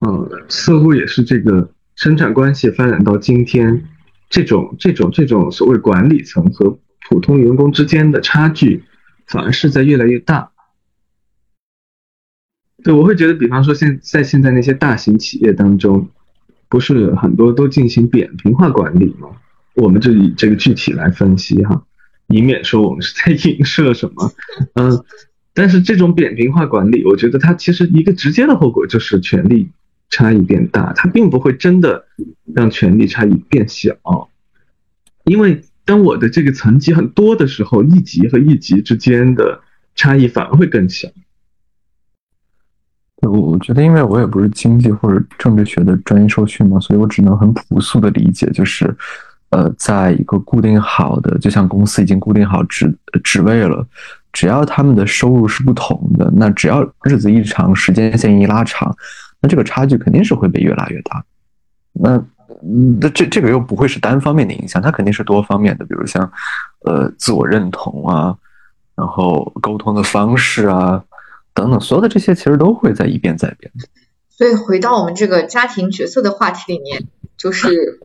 S3: 呃，似乎也是这个生产关系发展到今天，这种这种这种所谓管理层和普通员工之间的差距，反而是在越来越大。对，我会觉得，比方说，现在现在那些大型企业当中，不是很多都进行扁平化管理吗？我们就以这个具体来分析哈。以免说我们是在影射什么。嗯，但是这种扁平化管理，我觉得它其实一个直接的后果就是权力差异变大，它并不会真的让权力差异变小，因为当我的这个层级很多的时候，一级和一级之间的差异反而会更小。
S2: 我我觉得，因为我也不是经济或者政治学的专业受训嘛，所以我只能很朴素的理解，就是，呃，在一个固定好的，就像公司已经固定好职职位了，只要他们的收入是不同的，那只要日子一长，时间线一拉长，那这个差距肯定是会被越拉越大。那那这这个又不会是单方面的影响，它肯定是多方面的，比如像，呃，自我认同啊，然后沟通的方式啊。等等，所有的这些其实都会在一变再变。
S1: 所以回到我们这个家庭角色的话题里面，就是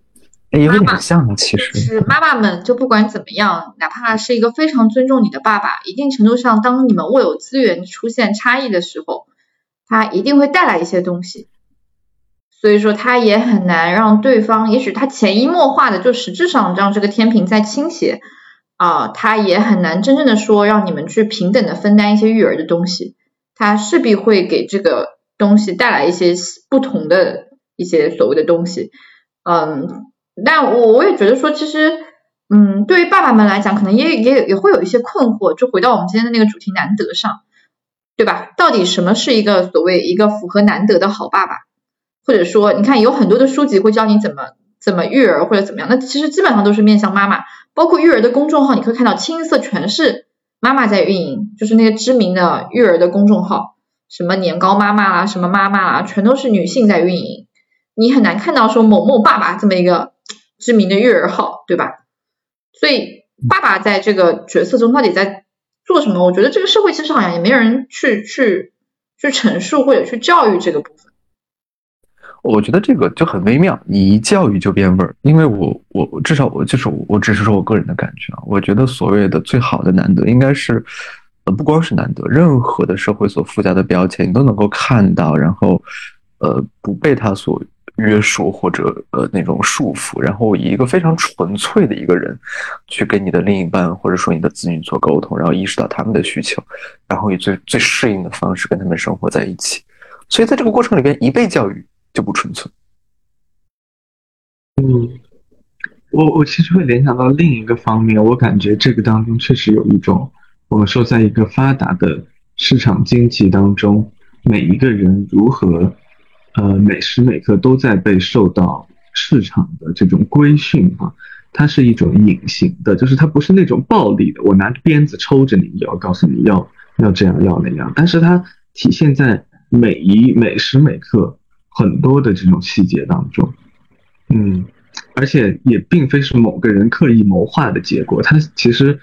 S2: 有点像，其实
S1: 是妈妈们就不管怎么样，哪怕是一个非常尊重你的爸爸，一定程度上，当你们握有资源出现差异的时候，他一定会带来一些东西。所以说，他也很难让对方，也许他潜移默化的就实质上让这个天平在倾斜啊，他也很难真正的说让你们去平等的分担一些育儿的东西。它势必会给这个东西带来一些不同的一些所谓的东西，嗯，但我我也觉得说，其实，嗯，对于爸爸们来讲，可能也也也会有一些困惑。就回到我们今天的那个主题，难得上，对吧？到底什么是一个所谓一个符合难得的好爸爸？或者说，你看有很多的书籍会教你怎么怎么育儿或者怎么样，那其实基本上都是面向妈妈，包括育儿的公众号，你可以看到清一色全是。妈妈在运营，就是那些知名的育儿的公众号，什么年糕妈妈啦，什么妈妈啦，全都是女性在运营。你很难看到说某某爸爸这么一个知名的育儿号，对吧？所以爸爸在这个角色中到底在做什么？我觉得这个社会其实好像也没有人去去去陈述或者去教育这个部分。
S2: 我觉得这个就很微妙，你一教育就变味儿。因为我我至少我就是我只是说我个人的感觉啊，我觉得所谓的最好的难得，应该是呃不光是难得，任何的社会所附加的标签你都能够看到，然后呃不被它所约束或者呃那种束缚，然后以一个非常纯粹的一个人去跟你的另一半或者说你的子女做沟通，然后意识到他们的需求，然后以最最适应的方式跟他们生活在一起。所以在这个过程里边，一被教育。就不纯粹。
S3: 嗯，我我其实会联想到另一个方面，我感觉这个当中确实有一种，我们说在一个发达的市场经济当中，每一个人如何，呃，每时每刻都在被受到市场的这种规训啊，它是一种隐形的，就是它不是那种暴力的，我拿鞭子抽着你，要告诉你要要这样要那样，但是它体现在每一每时每刻。很多的这种细节当中，嗯，而且也并非是某个人刻意谋划的结果，它其实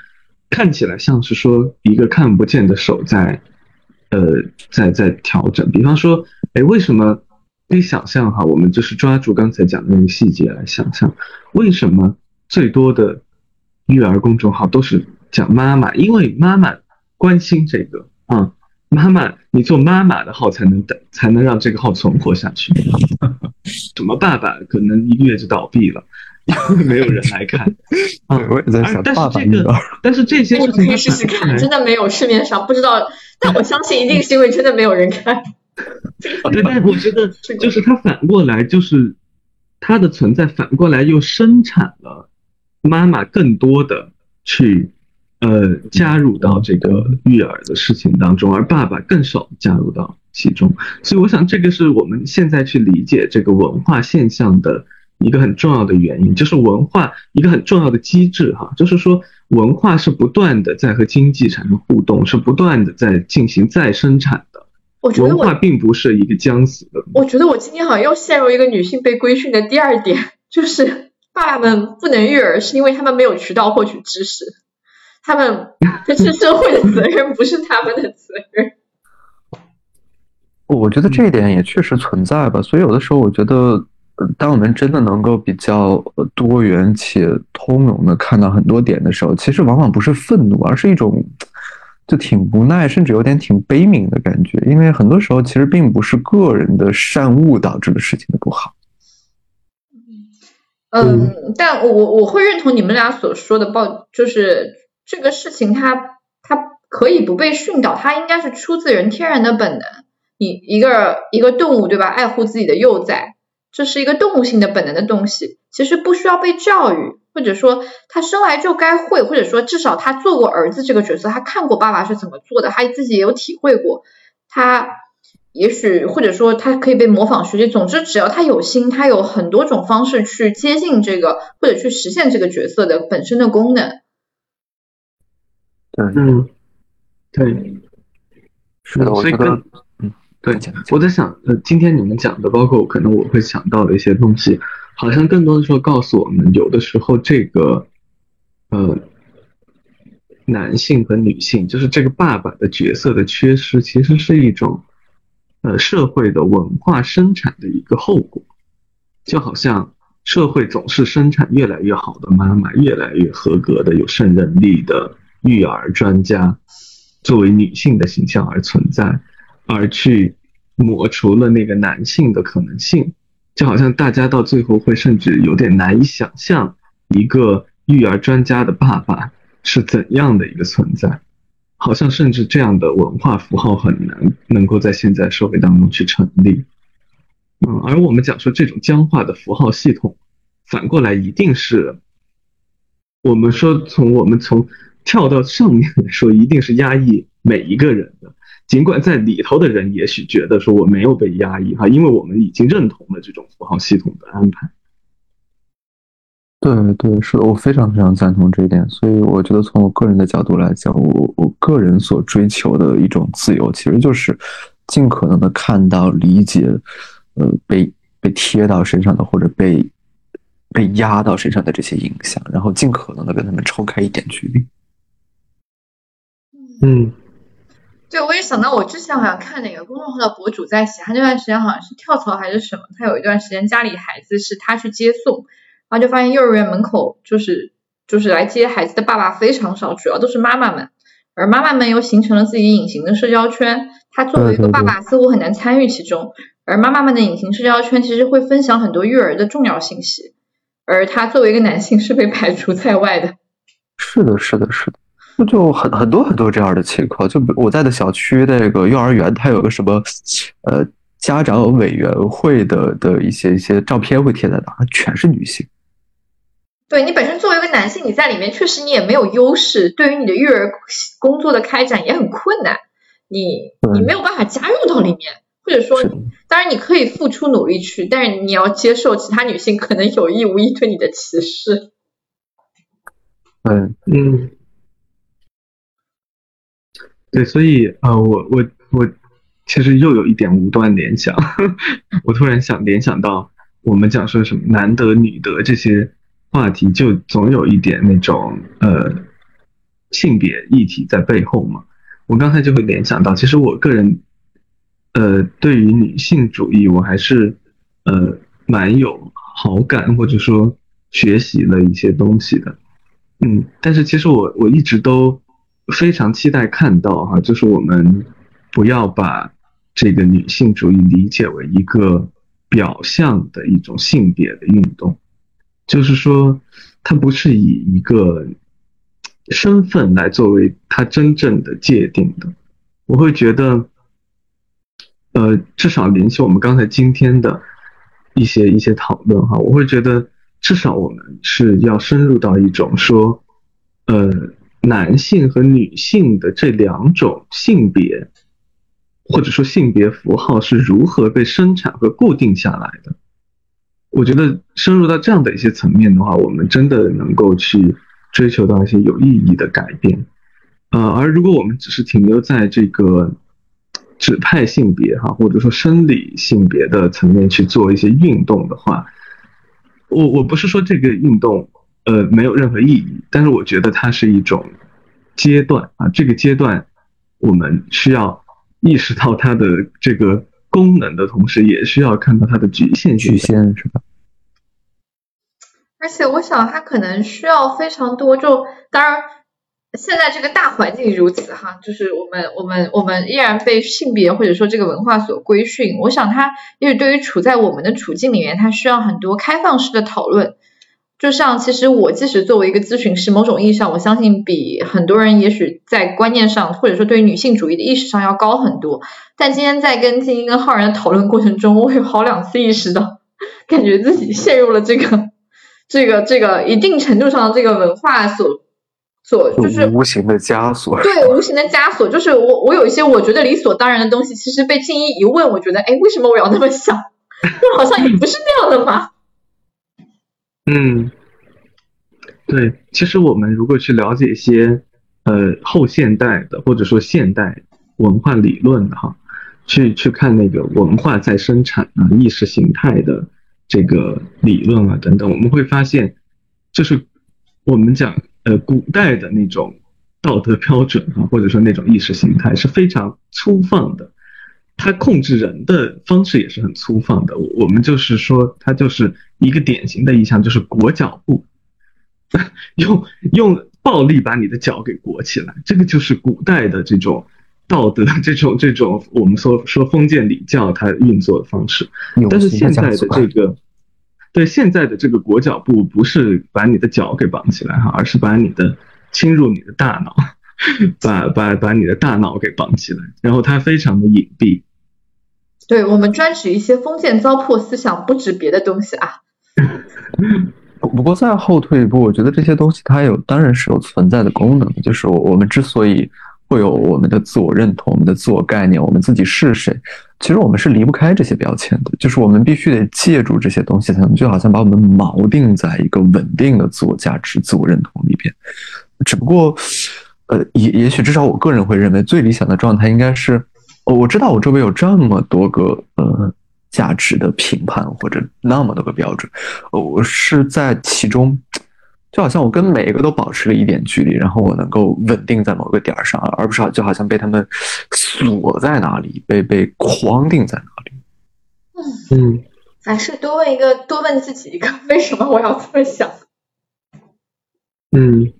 S3: 看起来像是说一个看不见的手在，呃，在在调整。比方说，哎，为什么？可以想象哈，我们就是抓住刚才讲的那个细节来想象，为什么最多的育儿公众号都是讲妈妈？因为妈妈关心这个啊。妈妈，你做妈妈的号才能等，才能让这个号存活下去。什么爸爸可能一个月就倒闭了，因 为没有人来看。
S2: 啊，我也在想爸爸这个，
S3: 但是这些
S1: 你可以试试看，真的没有市面上不知道，但我相信一定是因为真的没有人看。
S3: 对，但我觉得就是它反过来，就是它的存在反过来又生产了妈妈更多的去。呃，加入到这个育儿的事情当中，而爸爸更少加入到其中，所以我想这个是我们现在去理解这个文化现象的一个很重要的原因，就是文化一个很重要的机制哈，就是说文化是不断的在和经济产生互动，是不断的在进行再生产的。
S1: 我觉得
S3: 文化并不是一个将死的。
S1: 我觉得我今天好像又陷入一个女性被规训的第二点，就是爸爸们不能育儿，是因为他们没有渠道获取知识。他们这是社会的责任，不是他们的责任。
S2: 我觉得这一点也确实存在吧。所以有的时候，我觉得，当我们真的能够比较多元且通融的看到很多点的时候，其实往往不是愤怒，而是一种就挺无奈，甚至有点挺悲悯的感觉。因为很多时候，其实并不是个人的善恶导致的事情的不好。
S1: 嗯，但我我会认同你们俩所说的报，就是。这个事情它它可以不被训导，它应该是出自人天然的本能。你一个一个动物对吧，爱护自己的幼崽，这是一个动物性的本能的东西，其实不需要被教育，或者说他生来就该会，或者说至少他做过儿子这个角色，他看过爸爸是怎么做的，他自己也有体会过，他。也许或者说他可以被模仿学习，总之只要他有心，他有很多种方式去接近这个或者去实现这个角色的本身的功能。
S2: 对，
S3: 嗯，对，
S2: 是的，我觉得，嗯，
S3: 对，我在想，呃，今天你们讲的，包括可能我会想到的一些东西，好像更多的时候告诉我们，有的时候这个，呃，男性和女性，就是这个爸爸的角色的缺失，其实是一种。呃，社会的文化生产的一个后果，就好像社会总是生产越来越好的妈妈，越来越合格的、有胜任力的育儿专家，作为女性的形象而存在，而去抹除了那个男性的可能性，就好像大家到最后会甚至有点难以想象，一个育儿专家的爸爸是怎样的一个存在。好像甚至这样的文化符号很难能够在现在社会当中去成立，嗯，而我们讲说这种僵化的符号系统，反过来一定是，我们说从我们从跳到上面来说，一定是压抑每一个人的，尽管在里头的人也许觉得说我没有被压抑哈，因为我们已经认同了这种符号系统的安排。
S2: 对对，是的，我非常非常赞同这一点。所以我觉得，从我个人的角度来讲，我我个人所追求的一种自由，其实就是尽可能的看到、理解，呃，被被贴到身上的或者被被压到身上的这些影响，然后尽可能的跟他们抽开一点距离。
S3: 嗯，
S1: 对，我也想到，我之前好像看哪个公众号的博主在写，他那段时间好像是跳槽还是什么，他有一段时间家里孩子是他去接送。然后就发现幼儿园门口就是就是来接孩子的爸爸非常少，主要都是妈妈们，而妈妈们又形成了自己隐形的社交圈，他作为一个爸爸似乎很难参与其中，而妈妈们的隐形社交圈其实会分享很多育儿的重要信息，而他作为一个男性是被排除在外的。
S2: 是的，是的，是的，那就很很多很多这样的情况，就我在的小区那个幼儿园，它有个什么呃家长委员会的的一些一些照片会贴在那，全是女性。
S1: 对你本身作为一个男性，你在里面确实你也没有优势，对于你的育儿工作的开展也很困难，你你没有办法加入到里面，或者说，当然你可以付出努力去，但是你要接受其他女性可能有意无意对你的歧视。
S3: 嗯。嗯，对，所以啊，我我我其实又有一点无端联想，我突然想联想到我们讲说什么男德女德这些。话题就总有一点那种呃性别议题在背后嘛。我刚才就会联想到，其实我个人呃对于女性主义我还是呃蛮有好感或者说学习了一些东西的。嗯，但是其实我我一直都非常期待看到哈，就是我们不要把这个女性主义理解为一个表象的一种性别的运动。就是说，它不是以一个身份来作为它真正的界定的。我会觉得，呃，至少联系我们刚才今天的一些一些讨论哈，我会觉得至少我们是要深入到一种说，呃，男性和女性的这两种性别，或者说性别符号是如何被生产和固定下来的。我觉得深入到这样的一些层面的话，我们真的能够去追求到一些有意义的改变。呃，而如果我们只是停留在这个指派性别哈，或者说生理性别的层面去做一些运动的话，我我不是说这个运动呃没有任何意义，但是我觉得它是一种阶段啊，这个阶段我们需要意识到它的这个。功能的同时，也需要看到它的局限
S2: 局限是吧？
S1: 而且我想，它可能需要非常多。就当然，现在这个大环境如此哈，就是我们我们我们依然被性别或者说这个文化所规训。我想，它因为对于处在我们的处境里面，它需要很多开放式的讨论。就像其实我即使作为一个咨询师，某种意义上，我相信比很多人也许在观念上，或者说对于女性主义的意识上要高很多。但今天在跟静音跟浩然的讨论过程中，我有好两次意识到，感觉自己陷入了这个这个这个一定程度上的这个文化所所就是
S2: 无形的枷锁。
S1: 对，无形的枷锁，就是我我有一些我觉得理所当然的东西，其实被静一一问，我觉得哎，为什么我要那么想？好像也不是那样的嘛。
S3: 嗯，对，其实我们如果去了解一些呃后现代的或者说现代文化理论的哈，去去看那个文化在生产啊意识形态的这个理论啊等等，我们会发现，就是我们讲呃古代的那种道德标准啊，或者说那种意识形态是非常粗放的。他控制人的方式也是很粗放的，我们就是说，他就是一个典型的意象，就是裹脚布，用用暴力把你的脚给裹起来，这个就是古代的这种道德，这种这种我们说说封建礼教它运作的方式。但是现在的这个，对现在的这个裹脚布不是把你的脚给绑起来哈，而是把你的侵入你的大脑，把把把你的大脑给绑起来，然后它非常的隐蔽。
S1: 对我们专指一些封建糟粕思想，不指别的东西啊。
S2: 不过再后退一步，我觉得这些东西它有当然是有存在的功能。就是我我们之所以会有我们的自我认同、我们的自我概念、我们自己是谁，其实我们是离不开这些标签的。就是我们必须得借助这些东西，才能就好像把我们锚定在一个稳定的自我价值、自我认同里边。只不过，呃，也也许至少我个人会认为，最理想的状态应该是。我知道我周围有这么多个呃价值的评判或者那么多个标准，我是在其中，就好像我跟每一个都保持了一点距离，然后我能够稳定在某个点儿上，而不是就好像被他们锁在哪里，被被框定在哪里。
S1: 嗯嗯，凡事多问一个，多问自己一个，为什么我要这么想？
S3: 嗯。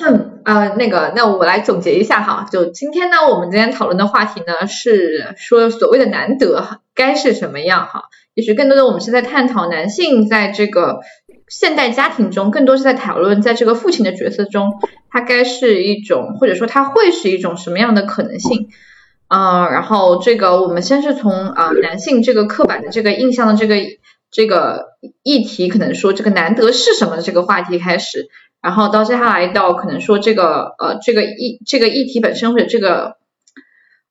S1: 嗯啊，那个，那我来总结一下哈，就今天呢，我们今天讨论的话题呢是说所谓的难得哈该是什么样哈？也许更多的我们是在探讨男性在这个现代家庭中，更多是在讨论在这个父亲的角色中，他该是一种或者说他会是一种什么样的可能性？嗯，然后这个我们先是从啊男性这个刻板的这个印象的这个这个议题，可能说这个难得是什么的这个话题开始。然后到接下来到可能说这个呃这个议这个议题本身或者这个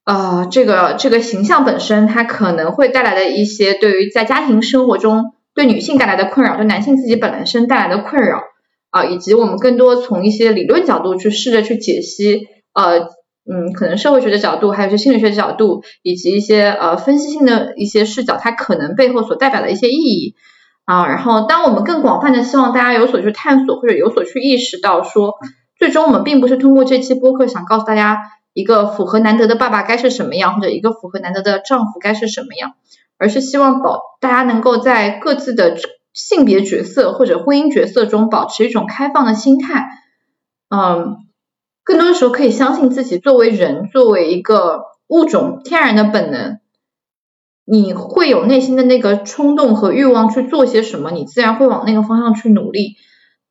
S1: 呃这个这个形象本身，它可能会带来的一些对于在家庭生活中对女性带来的困扰，对男性自己本身带来的困扰啊，以及我们更多从一些理论角度去试着去解析呃嗯可能社会学的角度，还有些心理学的角度，以及一些呃分析性的一些视角，它可能背后所代表的一些意义。啊，然后当我们更广泛的希望大家有所去探索或者有所去意识到，说最终我们并不是通过这期播客想告诉大家一个符合难得的爸爸该是什么样，或者一个符合难得的丈夫该是什么样，而是希望保大家能够在各自的性别角色或者婚姻角色中保持一种开放的心态，嗯，更多的时候可以相信自己作为人，作为一个物种天然的本能。你会有内心的那个冲动和欲望去做些什么，你自然会往那个方向去努力，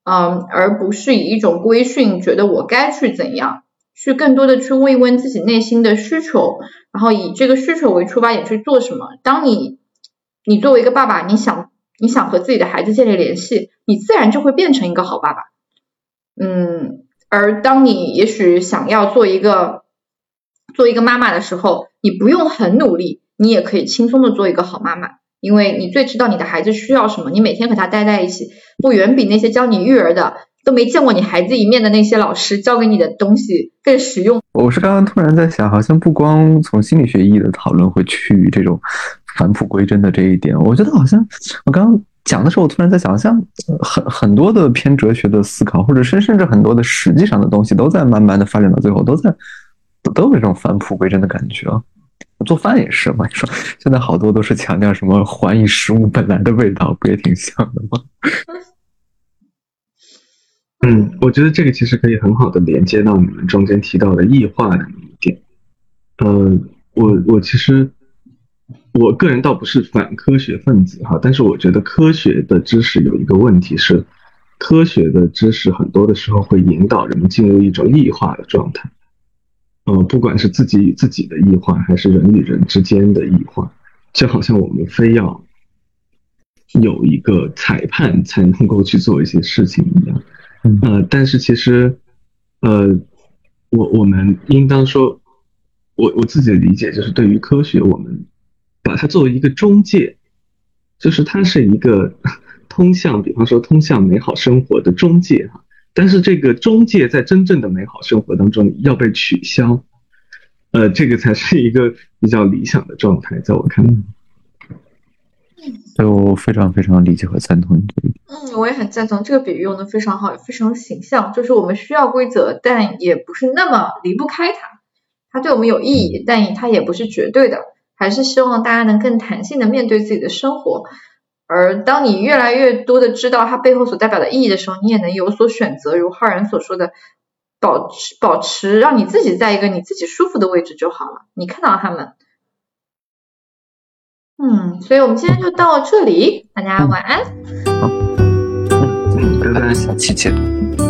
S1: 嗯，而不是以一种规训，觉得我该去怎样，去更多的去问一问自己内心的需求，然后以这个需求为出发点去做什么。当你，你作为一个爸爸，你想你想和自己的孩子建立联系，你自然就会变成一个好爸爸，嗯，而当你也许想要做一个做一个妈妈的时候，你不用很努力。你也可以轻松的做一个好妈妈，因为你最知道你的孩子需要什么。你每天和他待在一起，不远比那些教你育儿的都没见过你孩子一面的那些老师教给你的东西更实用。
S2: 我是刚刚突然在想，好像不光从心理学意义的讨论会趋于这种返璞归真的这一点，我觉得好像我刚刚讲的时候，我突然在想，像很很多的偏哲学的思考，或者是甚至很多的实际上的东西，都在慢慢的发展到最后，都在都有这种返璞归真的感觉啊。做饭也是嘛，你说现在好多都是强调什么还以食物本来的味道，不也挺像的吗？
S3: 嗯，我觉得这个其实可以很好的连接到你们中间提到的异化的一点。呃，我我其实我个人倒不是反科学分子哈，但是我觉得科学的知识有一个问题是，科学的知识很多的时候会引导人们进入一种异化的状态，呃，不管是自己与自己的异化，还是人与人之间的异化，就好像我们非要有一个裁判才能够去做一些事情一样，呃，但是其实，呃，我我们应当说，我我自己的理解就是，对于科学，我们。把它作为一个中介，就是它是一个 通向，比方说通向美好生活的中介哈。但是这个中介在真正的美好生活当中要被取消，呃，这个才是一个比较理想的状态，在我看来。
S2: 对我非常非常理解和赞同你这一点。
S1: 嗯，我也很赞同这个比喻用的非常好，也非常形象。就是我们需要规则，但也不是那么离不开它。它对我们有意义，但它也不是绝对的。还是希望大家能更弹性的面对自己的生活，而当你越来越多的知道它背后所代表的意义的时候，你也能有所选择。如浩然所说的，保持保持，让你自己在一个你自己舒服的位置就好了。你看到他们，嗯，所以我们今天就到这里，大家晚安。
S2: 好，拜拜，下期见。